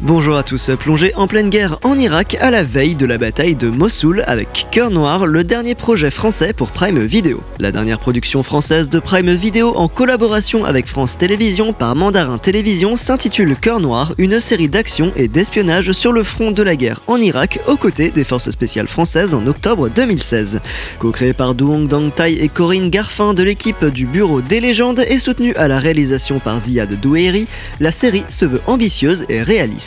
Bonjour à tous, plongé en pleine guerre en Irak à la veille de la bataille de Mossoul avec Cœur Noir, le dernier projet français pour Prime Video. La dernière production française de Prime Video en collaboration avec France Télévisions par Mandarin Télévision s'intitule Cœur Noir, une série d'action et d'espionnage sur le front de la guerre en Irak aux côtés des forces spéciales françaises en octobre 2016. Co-créé par Duong Dang Tai et Corinne Garfin de l'équipe du Bureau des légendes et soutenue à la réalisation par Ziad Douéry, la série se veut ambitieuse et réaliste.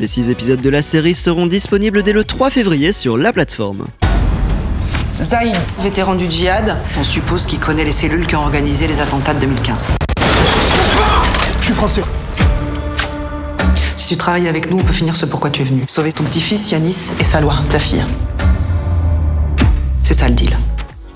Les 6 épisodes de la série seront disponibles dès le 3 février sur la plateforme. Zaïd, vétéran du djihad, on suppose qu'il connaît les cellules qui ont organisé les attentats de 2015. Je suis français. Si tu travailles avec nous, on peut finir ce pourquoi tu es venu. Sauver ton petit-fils Yanis et Salwa, ta fille. C'est ça le deal.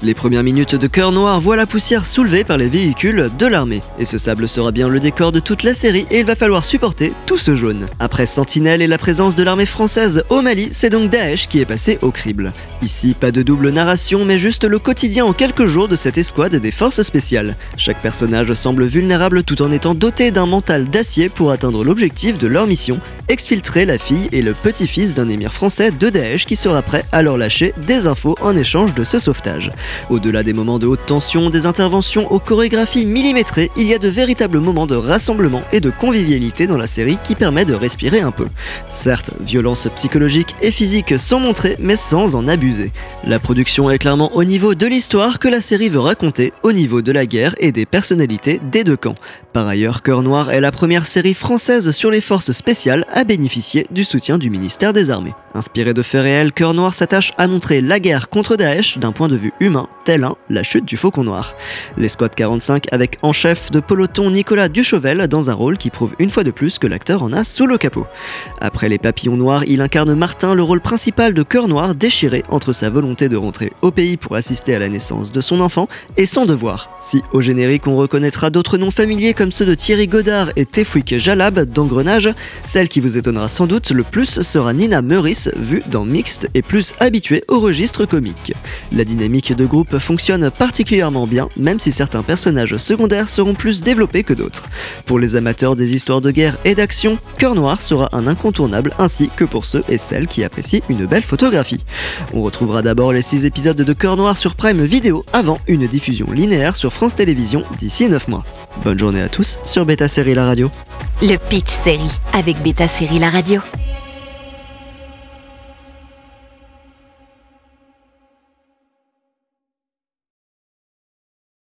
Les premières minutes de Cœur Noir voient la poussière soulevée par les véhicules de l'armée. Et ce sable sera bien le décor de toute la série et il va falloir supporter tout ce jaune. Après Sentinelle et la présence de l'armée française au Mali, c'est donc Daesh qui est passé au crible. Ici, pas de double narration, mais juste le quotidien en quelques jours de cette escouade des forces spéciales. Chaque personnage semble vulnérable tout en étant doté d'un mental d'acier pour atteindre l'objectif de leur mission, exfiltrer la fille et le petit-fils d'un émir français de Daesh qui sera prêt à leur lâcher des infos en échange de ce sauvetage. Au-delà des moments de haute tension, des interventions aux chorégraphies millimétrées, il y a de véritables moments de rassemblement et de convivialité dans la série qui permet de respirer un peu. Certes, violence psychologique et physique sont montrées, mais sans en abuser. La production est clairement au niveau de l'histoire que la série veut raconter, au niveau de la guerre et des personnalités des deux camps. Par ailleurs, Cœur Noir est la première série française sur les forces spéciales à bénéficier du soutien du ministère des Armées. Inspiré de faits réels, Cœur Noir s'attache à montrer la guerre contre Daesh d'un point de vue humain, tel un la chute du Faucon Noir. L'escouade 45 avec en chef de peloton Nicolas Duchauvel dans un rôle qui prouve une fois de plus que l'acteur en a sous le capot. Après les papillons noirs, il incarne Martin, le rôle principal de Cœur Noir déchiré entre sa volonté de rentrer au pays pour assister à la naissance de son enfant et son devoir. Si au générique on reconnaîtra d'autres noms familiers comme ceux de Thierry Godard et Tefouik Jalab d'Engrenage, celle qui étonnera sans doute le plus sera Nina Meurice vue dans Mixte et plus habituée au registre comique. La dynamique de groupe fonctionne particulièrement bien, même si certains personnages secondaires seront plus développés que d'autres. Pour les amateurs des histoires de guerre et d'action, Cœur Noir sera un incontournable ainsi que pour ceux et celles qui apprécient une belle photographie. On retrouvera d'abord les 6 épisodes de Cœur Noir sur Prime Video avant une diffusion linéaire sur France Télévisions d'ici 9 mois. Bonne journée à tous sur Beta Série La Radio. Le Pitch Série avec Beta Série La Radio.